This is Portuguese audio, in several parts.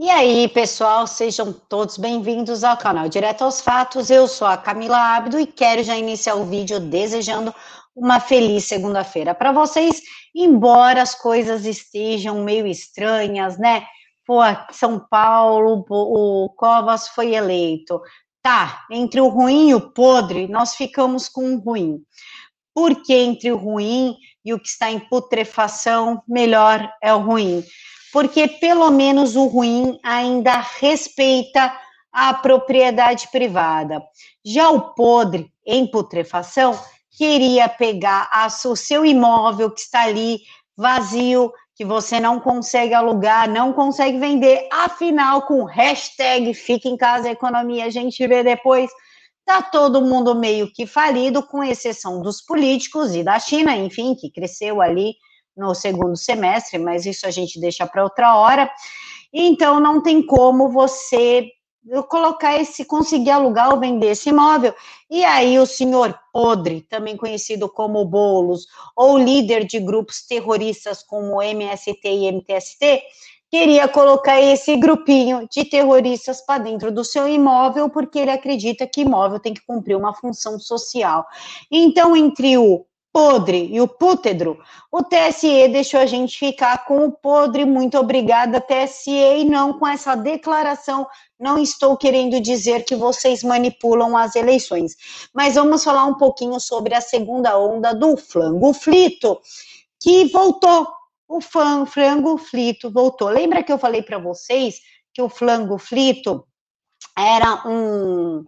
E aí, pessoal, sejam todos bem-vindos ao canal Direto aos Fatos. Eu sou a Camila Abdo e quero já iniciar o vídeo desejando uma feliz segunda-feira para vocês, embora as coisas estejam meio estranhas, né? Pô, São Paulo, o Covas foi eleito. Tá, entre o ruim e o podre, nós ficamos com o ruim. Porque entre o ruim e o que está em putrefação, melhor é o ruim porque pelo menos o ruim ainda respeita a propriedade privada. Já o podre, em putrefação, queria pegar a, o seu imóvel que está ali vazio, que você não consegue alugar, não consegue vender, afinal, com hashtag fica em casa economia, a gente vê depois, tá todo mundo meio que falido, com exceção dos políticos e da China, enfim, que cresceu ali no segundo semestre, mas isso a gente deixa para outra hora. Então, não tem como você colocar esse, conseguir alugar ou vender esse imóvel. E aí, o senhor Podre, também conhecido como Bolos, ou líder de grupos terroristas como MST e MTST, queria colocar esse grupinho de terroristas para dentro do seu imóvel, porque ele acredita que imóvel tem que cumprir uma função social. Então, entre o podre e o pútedro, o TSE deixou a gente ficar com o podre. Muito obrigada, TSE, e não com essa declaração. Não estou querendo dizer que vocês manipulam as eleições, mas vamos falar um pouquinho sobre a segunda onda do flango flito, que voltou. O flan, frango flito voltou. Lembra que eu falei para vocês que o flango flito era um,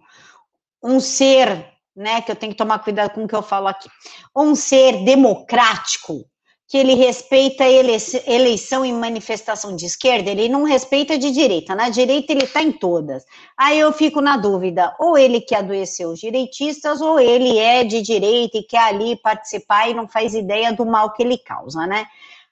um ser né, que eu tenho que tomar cuidado com o que eu falo aqui. Um ser democrático, que ele respeita eleição e manifestação de esquerda, ele não respeita de direita. Na direita ele está em todas. Aí eu fico na dúvida, ou ele que adoeceu os direitistas, ou ele é de direita e quer ali participar e não faz ideia do mal que ele causa, né?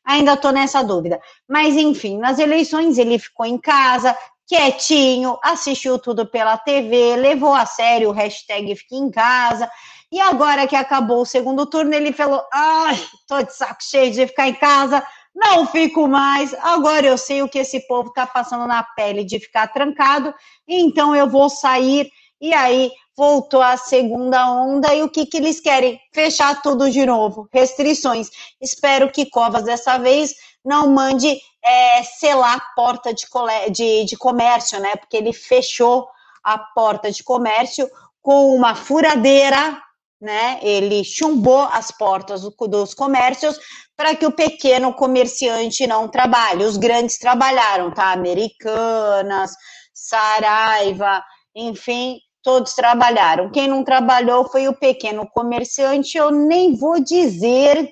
Ainda estou nessa dúvida. Mas, enfim, nas eleições ele ficou em casa, quietinho, assistiu tudo pela TV, levou a sério o hashtag Fique em Casa. E agora que acabou o segundo turno, ele falou: ai, tô de saco cheio de ficar em casa, não fico mais. Agora eu sei o que esse povo tá passando na pele de ficar trancado, então eu vou sair. E aí voltou a segunda onda e o que, que eles querem? Fechar tudo de novo, restrições. Espero que Covas dessa vez não mande é, selar a porta de, de, de comércio, né? Porque ele fechou a porta de comércio com uma furadeira, né? Ele chumbou as portas do, dos comércios para que o pequeno comerciante não trabalhe. Os grandes trabalharam, tá? Americanas, Saraiva, enfim, todos trabalharam. Quem não trabalhou foi o pequeno comerciante. Eu nem vou dizer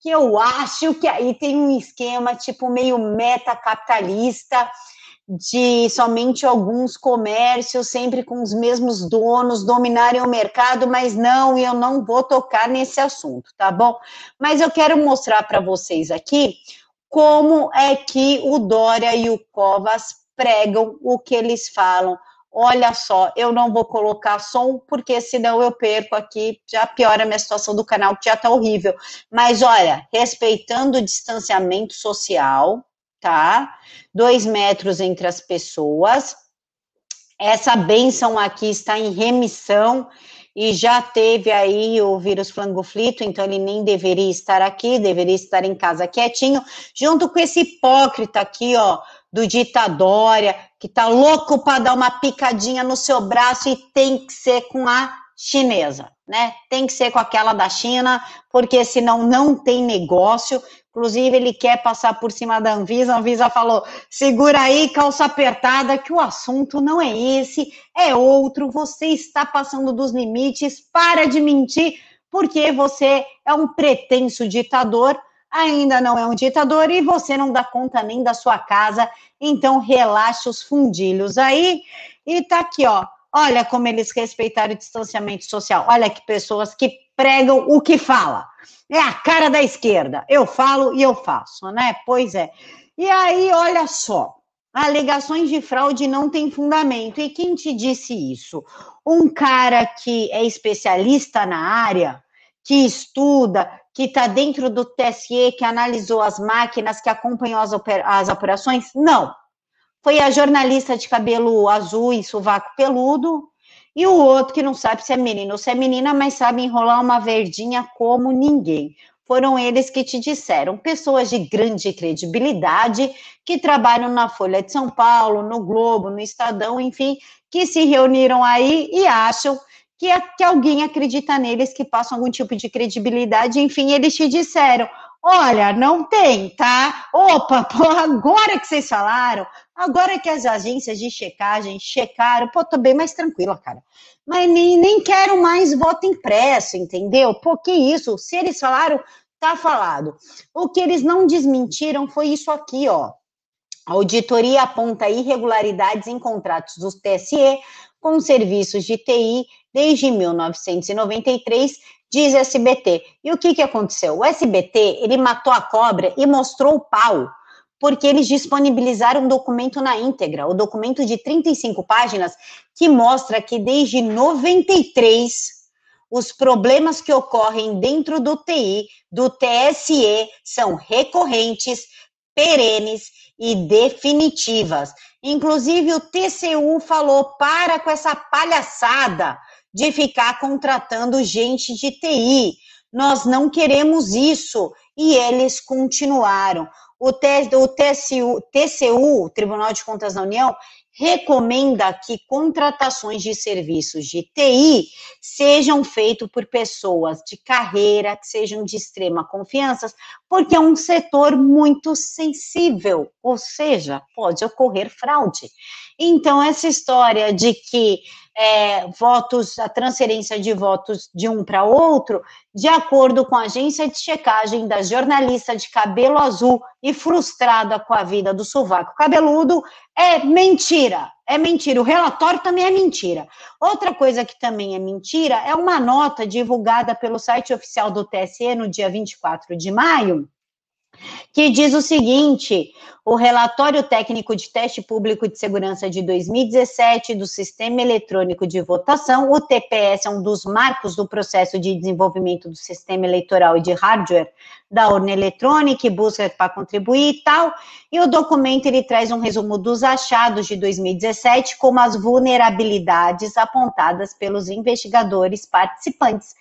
que eu acho que aí tem um esquema tipo meio metacapitalista de somente alguns comércios, sempre com os mesmos donos, dominarem o mercado, mas não, eu não vou tocar nesse assunto, tá bom? Mas eu quero mostrar para vocês aqui como é que o Dória e o Covas pregam o que eles falam olha só, eu não vou colocar som, porque senão eu perco aqui, já piora a minha situação do canal, que já tá horrível. Mas olha, respeitando o distanciamento social, tá? Dois metros entre as pessoas. Essa benção aqui está em remissão e já teve aí o vírus flangoflito, então ele nem deveria estar aqui, deveria estar em casa quietinho, junto com esse hipócrita aqui, ó, do ditadória, que tá louco para dar uma picadinha no seu braço e tem que ser com a chinesa, né? Tem que ser com aquela da China, porque senão não tem negócio. Inclusive, ele quer passar por cima da Anvisa. A Anvisa falou: segura aí, calça apertada, que o assunto não é esse, é outro. Você está passando dos limites, para de mentir, porque você é um pretenso ditador ainda não é um ditador e você não dá conta nem da sua casa, então relaxa os fundilhos aí. E tá aqui, ó. Olha como eles respeitaram o distanciamento social. Olha que pessoas que pregam o que fala. É a cara da esquerda. Eu falo e eu faço, né? Pois é. E aí, olha só. Alegações de fraude não têm fundamento. E quem te disse isso? Um cara que é especialista na área, que estuda, que está dentro do TSE, que analisou as máquinas, que acompanhou as, as operações? Não. Foi a jornalista de cabelo azul e sovaco peludo, e o outro que não sabe se é menino ou se é menina, mas sabe enrolar uma verdinha como ninguém. Foram eles que te disseram, pessoas de grande credibilidade, que trabalham na Folha de São Paulo, no Globo, no Estadão, enfim, que se reuniram aí e acham que, que alguém acredita neles, que passam algum tipo de credibilidade, enfim, eles te disseram: olha, não tem, tá? Opa, pô, agora que vocês falaram, agora que as agências de checagem checaram, pô, tô bem mais tranquila, cara. Mas nem, nem quero mais voto impresso, entendeu? Pô, que isso? Se eles falaram, tá falado. O que eles não desmentiram foi isso aqui, ó. A auditoria aponta irregularidades em contratos do TSE com serviços de TI desde 1993, diz SBT. E o que, que aconteceu? O SBT, ele matou a cobra e mostrou o pau, porque eles disponibilizaram um documento na íntegra, o documento de 35 páginas, que mostra que desde 93 os problemas que ocorrem dentro do TI, do TSE, são recorrentes, perenes e definitivas. Inclusive, o TCU falou: para com essa palhaçada de ficar contratando gente de TI. Nós não queremos isso. E eles continuaram. O, TCU, TCU, Tribunal de Contas da União, recomenda que contratações de serviços de TI sejam feitos por pessoas de carreira, que sejam de extrema confiança, porque é um setor muito sensível, ou seja, pode ocorrer fraude. Então, essa história de que é, votos, a transferência de votos de um para outro, de acordo com a agência de checagem da jornalista de cabelo azul e frustrada com a vida do sovaco cabeludo, é mentira. É mentira. O relatório também é mentira. Outra coisa que também é mentira é uma nota divulgada pelo site oficial do TSE no dia 24 de maio que diz o seguinte: o relatório técnico de teste público de segurança de 2017 do Sistema Eletrônico de Votação, o TPS é um dos marcos do processo de desenvolvimento do sistema eleitoral e de hardware da urna eletrônica e busca para contribuir e tal. E o documento ele traz um resumo dos achados de 2017, como as vulnerabilidades apontadas pelos investigadores participantes.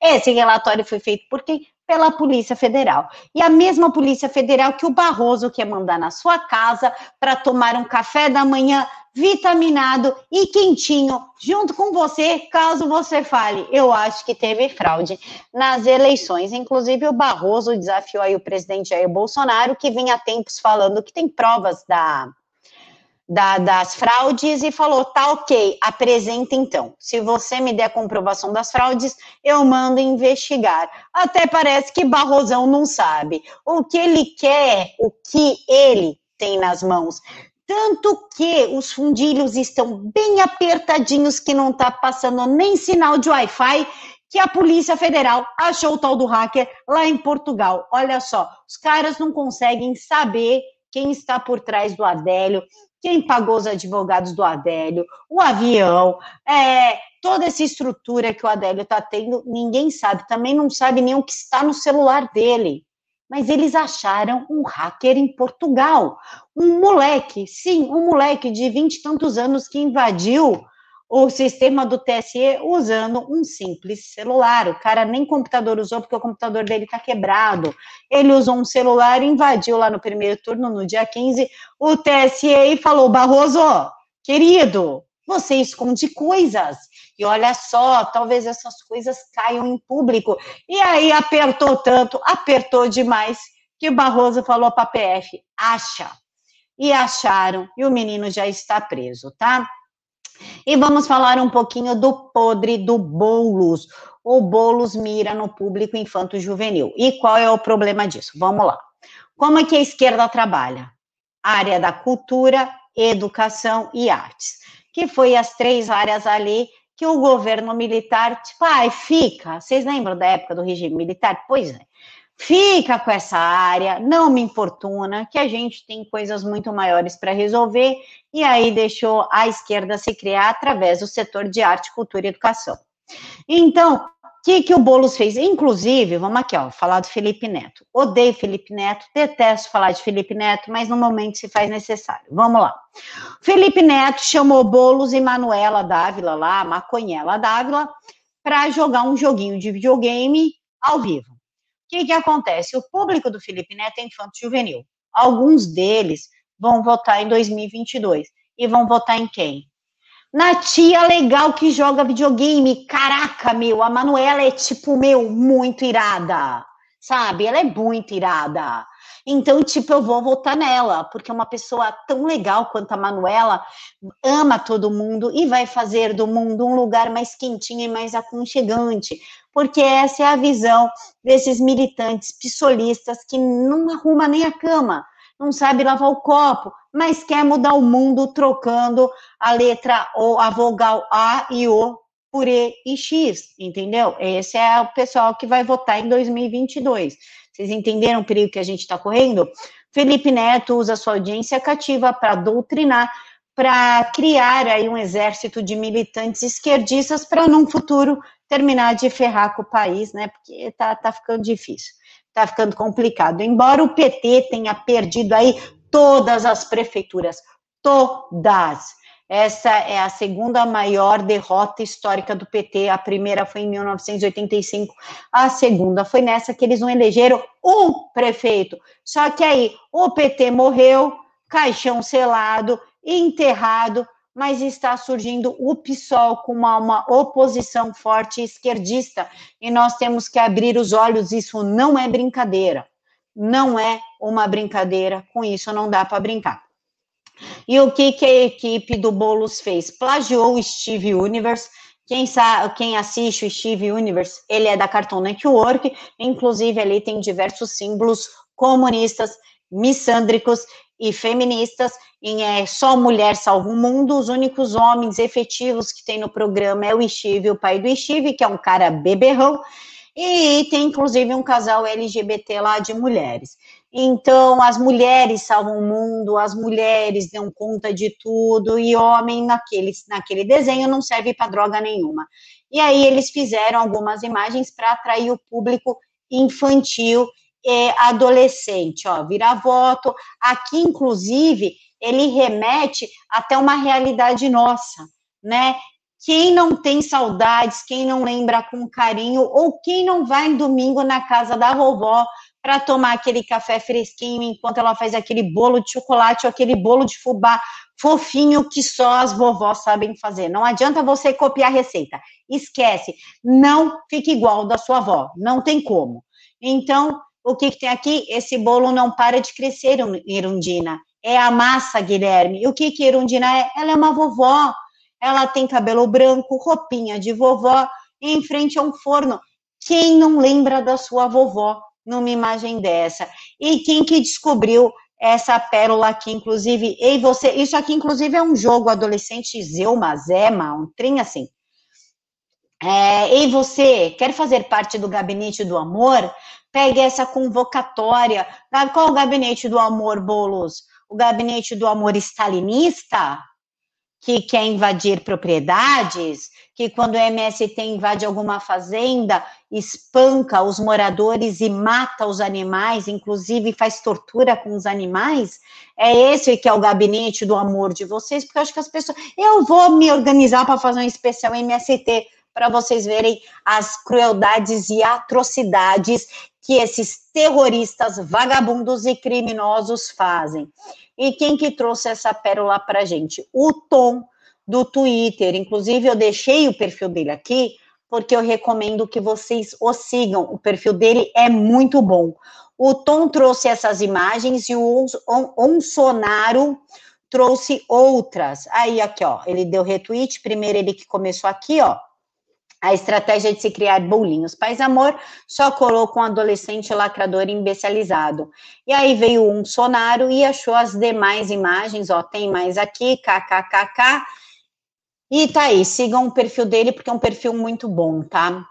Esse relatório foi feito por quem? Pela Polícia Federal. E a mesma Polícia Federal que o Barroso quer mandar na sua casa para tomar um café da manhã vitaminado e quentinho junto com você, caso você fale, eu acho que teve fraude nas eleições. Inclusive o Barroso desafiou aí o presidente Jair Bolsonaro, que vinha há tempos falando que tem provas da da, das fraudes e falou: tá ok, apresenta então. Se você me der a comprovação das fraudes, eu mando investigar. Até parece que Barrosão não sabe o que ele quer, o que ele tem nas mãos. Tanto que os fundilhos estão bem apertadinhos que não está passando nem sinal de Wi-Fi, que a Polícia Federal achou o tal do hacker lá em Portugal. Olha só, os caras não conseguem saber quem está por trás do Adélio, quem pagou os advogados do Adélio, o avião, é, toda essa estrutura que o Adélio está tendo, ninguém sabe, também não sabe nem o que está no celular dele. Mas eles acharam um hacker em Portugal, um moleque, sim, um moleque de vinte e tantos anos que invadiu o sistema do TSE usando um simples celular. O cara nem computador usou porque o computador dele está quebrado. Ele usou um celular, invadiu lá no primeiro turno, no dia 15, o TSE e falou: Barroso, querido, você esconde coisas. E olha só, talvez essas coisas caiam em público. E aí apertou tanto, apertou demais, que o Barroso falou para a PF: acha. E acharam, e o menino já está preso, tá? E vamos falar um pouquinho do podre do Boulos. O Boulos mira no público infanto-juvenil. E qual é o problema disso? Vamos lá. Como é que a esquerda trabalha? área da cultura, educação e artes, que foi as três áreas ali que o governo militar, tipo, ai, fica. Vocês lembram da época do regime militar? Pois é fica com essa área, não me importuna, que a gente tem coisas muito maiores para resolver, e aí deixou a esquerda se criar através do setor de arte, cultura e educação. Então, que, que o Boulos fez? Inclusive, vamos aqui, ó, falar do Felipe Neto. Odeio Felipe Neto, detesto falar de Felipe Neto, mas no momento se faz necessário. Vamos lá. Felipe Neto chamou Boulos e Manuela Dávila lá, Maconhela Dávila, para jogar um joguinho de videogame ao vivo. O que, que acontece? O público do Felipe Neto é infanto juvenil. Alguns deles vão votar em 2022. E vão votar em quem? na tia legal que joga videogame. Caraca, meu, a Manuela é tipo, meu, muito irada. Sabe? Ela é muito irada. Então, tipo, eu vou votar nela, porque é uma pessoa tão legal quanto a Manuela, ama todo mundo e vai fazer do mundo um lugar mais quentinho e mais aconchegante. Porque essa é a visão desses militantes pissolistas que não arruma nem a cama não sabe lavar o copo, mas quer mudar o mundo trocando a letra ou a vogal A e O por E e X, entendeu? Esse é o pessoal que vai votar em 2022. Vocês entenderam o perigo que a gente está correndo? Felipe Neto usa sua audiência cativa para doutrinar, para criar aí um exército de militantes esquerdistas para num futuro terminar de ferrar com o país, né? Porque tá, tá ficando difícil está ficando complicado. Embora o PT tenha perdido aí todas as prefeituras, todas. Essa é a segunda maior derrota histórica do PT. A primeira foi em 1985, a segunda foi nessa que eles não elegeram um prefeito. Só que aí o PT morreu, caixão selado, enterrado, mas está surgindo o PSOL com uma, uma, oposição forte esquerdista, e nós temos que abrir os olhos, isso não é brincadeira, não é uma brincadeira, com isso não dá para brincar. E o que, que a equipe do Boulos fez? Plagiou o Steve Universe, quem, sabe, quem assiste o Steve Universe, ele é da Cartoon Network, inclusive ali tem diversos símbolos comunistas, missândricos e feministas, em é, Só Mulher Salva o Mundo, os únicos homens efetivos que tem no programa é o Steve, o pai do Steve, que é um cara beberrão, e tem inclusive um casal LGBT lá de mulheres. Então, as mulheres salvam o mundo, as mulheres dão conta de tudo, e homem naquele, naquele desenho não serve para droga nenhuma. E aí eles fizeram algumas imagens para atrair o público infantil e adolescente, ó, virar voto. Aqui, inclusive, ele remete até uma realidade nossa, né? Quem não tem saudades, quem não lembra com carinho, ou quem não vai domingo na casa da vovó para tomar aquele café fresquinho enquanto ela faz aquele bolo de chocolate ou aquele bolo de fubá fofinho que só as vovós sabem fazer. Não adianta você copiar a receita. Esquece, não fique igual da sua avó, não tem como. Então, o que, que tem aqui? Esse bolo não para de crescer, Irundina é a massa, Guilherme. E o que que Irundina é? Ela é uma vovó. Ela tem cabelo branco, roupinha de vovó, em frente a um forno. Quem não lembra da sua vovó numa imagem dessa? E quem que descobriu essa pérola aqui, inclusive, e você, isso aqui, inclusive, é um jogo adolescente Zelma, Zema, um trem assim. É, e você quer fazer parte do gabinete do amor? Pegue essa convocatória. Qual o gabinete do amor, Bolos? o gabinete do amor stalinista, que quer invadir propriedades, que quando o MST invade alguma fazenda, espanca os moradores e mata os animais, inclusive faz tortura com os animais? É esse que é o gabinete do amor de vocês? Porque eu acho que as pessoas. Eu vou me organizar para fazer um especial MST para vocês verem as crueldades e atrocidades que esses terroristas, vagabundos e criminosos fazem. E quem que trouxe essa pérola para gente? O Tom do Twitter. Inclusive, eu deixei o perfil dele aqui, porque eu recomendo que vocês o sigam. O perfil dele é muito bom. O Tom trouxe essas imagens e o Onsonaro trouxe outras. Aí, aqui, ó, ele deu retweet. Primeiro, ele que começou aqui, ó. A estratégia de se criar bolinhos paz amor só colou com um adolescente lacrador imbecilizado. E aí veio um sonário e achou as demais imagens, ó, tem mais aqui, kkkk. E tá aí, sigam o perfil dele porque é um perfil muito bom, tá?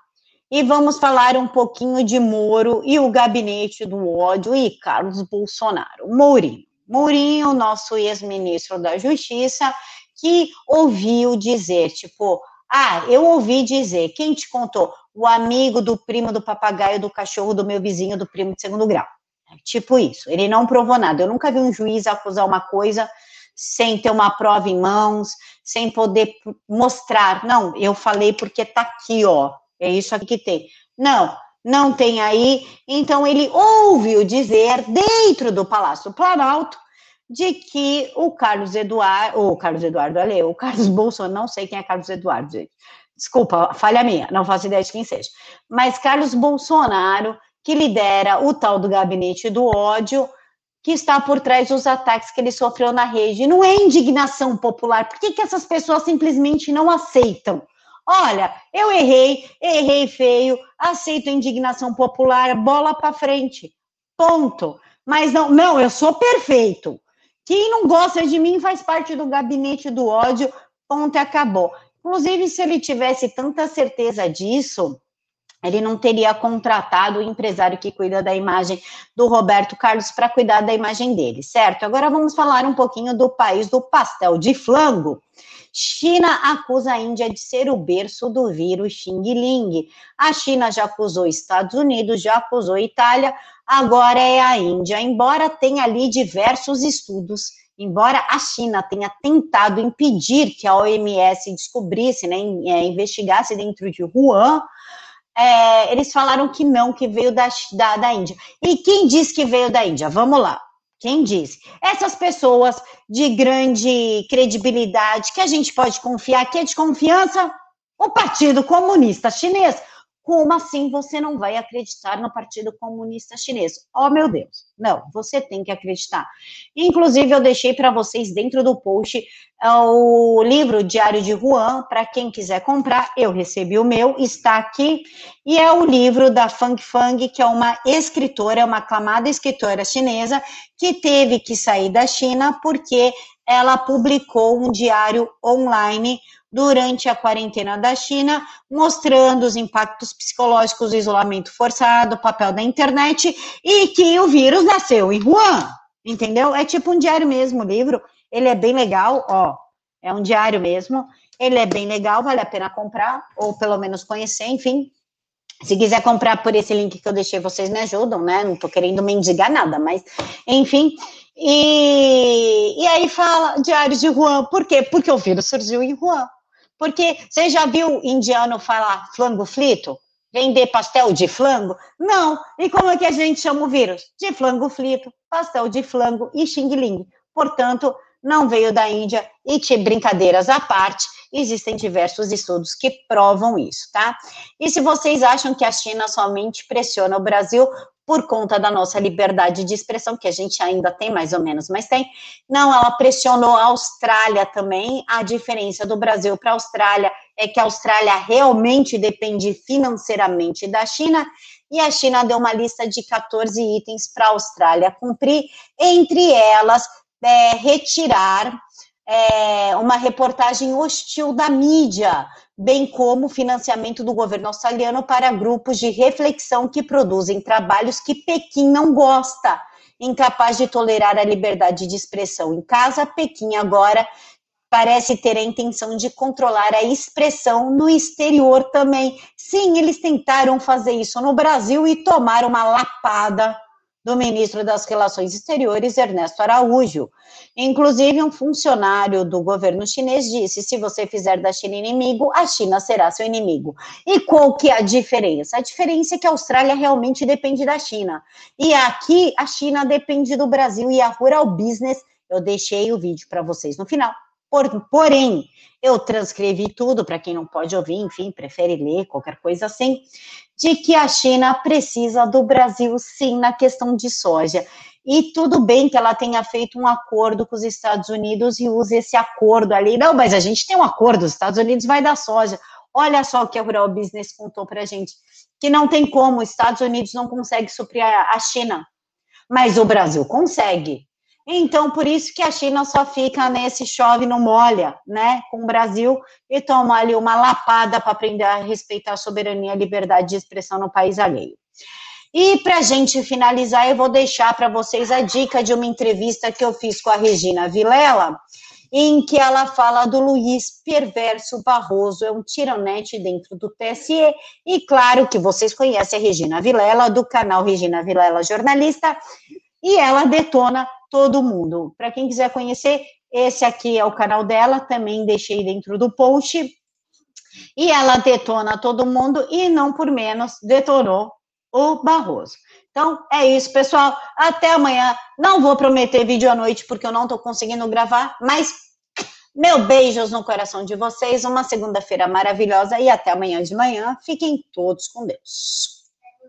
E vamos falar um pouquinho de Moro e o gabinete do ódio e Carlos Bolsonaro. Mourinho. Mourinho, nosso ex-ministro da Justiça, que ouviu dizer, tipo, Ah, eu ouvi dizer, quem te contou? O amigo do primo do papagaio do cachorro do meu vizinho do primo de segundo grau. Tipo isso. Ele não provou nada. Eu nunca vi um juiz acusar uma coisa sem ter uma prova em mãos, sem poder mostrar. Não, eu falei porque tá aqui, ó. É isso aqui que tem. Não, não tem aí. Então ele ouviu dizer dentro do Palácio Planalto de que o Carlos Eduardo, o Carlos Eduardo, olha, o Carlos Bolsonaro, não sei quem é Carlos Eduardo, gente. Desculpa, falha minha, não faço ideia de quem seja. Mas Carlos Bolsonaro, que lidera o tal do gabinete do ódio, que está por trás dos ataques que ele sofreu na rede. Não é indignação popular. Por que, que essas pessoas simplesmente não aceitam? Olha, eu errei, errei feio, aceito a indignação popular, bola para frente. Ponto. Mas não, não, eu sou perfeito. Quem não gosta de mim faz parte do gabinete do ódio, ponto e acabou. Inclusive, se ele tivesse tanta certeza disso, ele não teria contratado o empresário que cuida da imagem do Roberto Carlos para cuidar da imagem dele, certo? Agora vamos falar um pouquinho do país do pastel de flango. China acusa a Índia de ser o berço do vírus Xing Ling. A China já acusou Estados Unidos, já acusou Itália, agora é a Índia. Embora tenha ali diversos estudos, embora a China tenha tentado impedir que a OMS descobrisse, né, é, investigasse dentro de Wuhan, é, eles falaram que não, que veio da, da, da Índia. E quem diz que veio da Índia? Vamos lá. Quem disse? Essas pessoas de grande credibilidade que a gente pode confiar, que é de confiança, o Partido Comunista Chinês. Como assim você não vai acreditar no Partido Comunista Chinês? Oh, meu Deus. Não, você tem que acreditar. Inclusive, eu deixei para vocês dentro do post uh, o livro Diário de Juan, para quem quiser comprar. Eu recebi o meu, está aqui. E é o livro da Fang Fang, que é uma escritora, uma aclamada escritora chinesa, que teve que sair da China porque ela publicou um diário online durante a quarentena da China, mostrando os impactos psicológicos do isolamento forçado, o papel da internet e que o vírus nasceu em Wuhan, entendeu? É tipo um diário mesmo, o livro. Ele é bem legal, ó, é um diário mesmo. Ele é bem legal, vale a pena comprar, ou pelo menos conhecer, enfim. Se quiser comprar por esse link que eu deixei, vocês me ajudam, né? Não tô querendo mendigar nada, mas, enfim. E, e aí fala Diário de Juan, por quê? Porque o vírus surgiu em Juan. Porque você já viu indiano falar flango frito? Vender pastel de flango? Não. E como é que a gente chama o vírus? De flango frito, pastel de flango e xing-ling. Portanto, não veio da Índia e, de brincadeiras à parte, existem diversos estudos que provam isso, tá? E se vocês acham que a China somente pressiona o Brasil, por conta da nossa liberdade de expressão, que a gente ainda tem mais ou menos, mas tem. Não, ela pressionou a Austrália também. A diferença do Brasil para a Austrália é que a Austrália realmente depende financeiramente da China, e a China deu uma lista de 14 itens para a Austrália cumprir, entre elas, é, retirar é, uma reportagem hostil da mídia bem como financiamento do governo australiano para grupos de reflexão que produzem trabalhos que Pequim não gosta, incapaz de tolerar a liberdade de expressão em casa. Pequim agora parece ter a intenção de controlar a expressão no exterior também. Sim, eles tentaram fazer isso no Brasil e tomaram uma lapada do ministro das Relações Exteriores, Ernesto Araújo. Inclusive, um funcionário do governo chinês disse: se você fizer da China inimigo, a China será seu inimigo. E qual que é a diferença? A diferença é que a Austrália realmente depende da China. E aqui, a China depende do Brasil e a Rural Business. Eu deixei o vídeo para vocês no final. Por, porém, eu transcrevi tudo para quem não pode ouvir, enfim, prefere ler, qualquer coisa assim de que a China precisa do Brasil, sim, na questão de soja. E tudo bem que ela tenha feito um acordo com os Estados Unidos e use esse acordo ali. Não, mas a gente tem um acordo, os Estados Unidos vai dar soja. Olha só o que a Rural Business contou para a gente, que não tem como, os Estados Unidos não consegue suprir a China, mas o Brasil consegue. Então, por isso que a China só fica nesse chove não molha, né, com o Brasil e toma ali uma lapada para aprender a respeitar a soberania e a liberdade de expressão no país alheio. E para a gente finalizar, eu vou deixar para vocês a dica de uma entrevista que eu fiz com a Regina Vilela em que ela fala do Luiz Perverso Barroso, é um tironete dentro do TSE, e claro que vocês conhecem a Regina Vilela, do canal Regina Vilela Jornalista, e ela detona todo mundo. Para quem quiser conhecer, esse aqui é o canal dela, também deixei dentro do post. E ela detona todo mundo e não por menos detonou o Barroso. Então é isso, pessoal. Até amanhã. Não vou prometer vídeo à noite porque eu não estou conseguindo gravar, mas meu beijos no coração de vocês. Uma segunda-feira maravilhosa e até amanhã de manhã. Fiquem todos com Deus.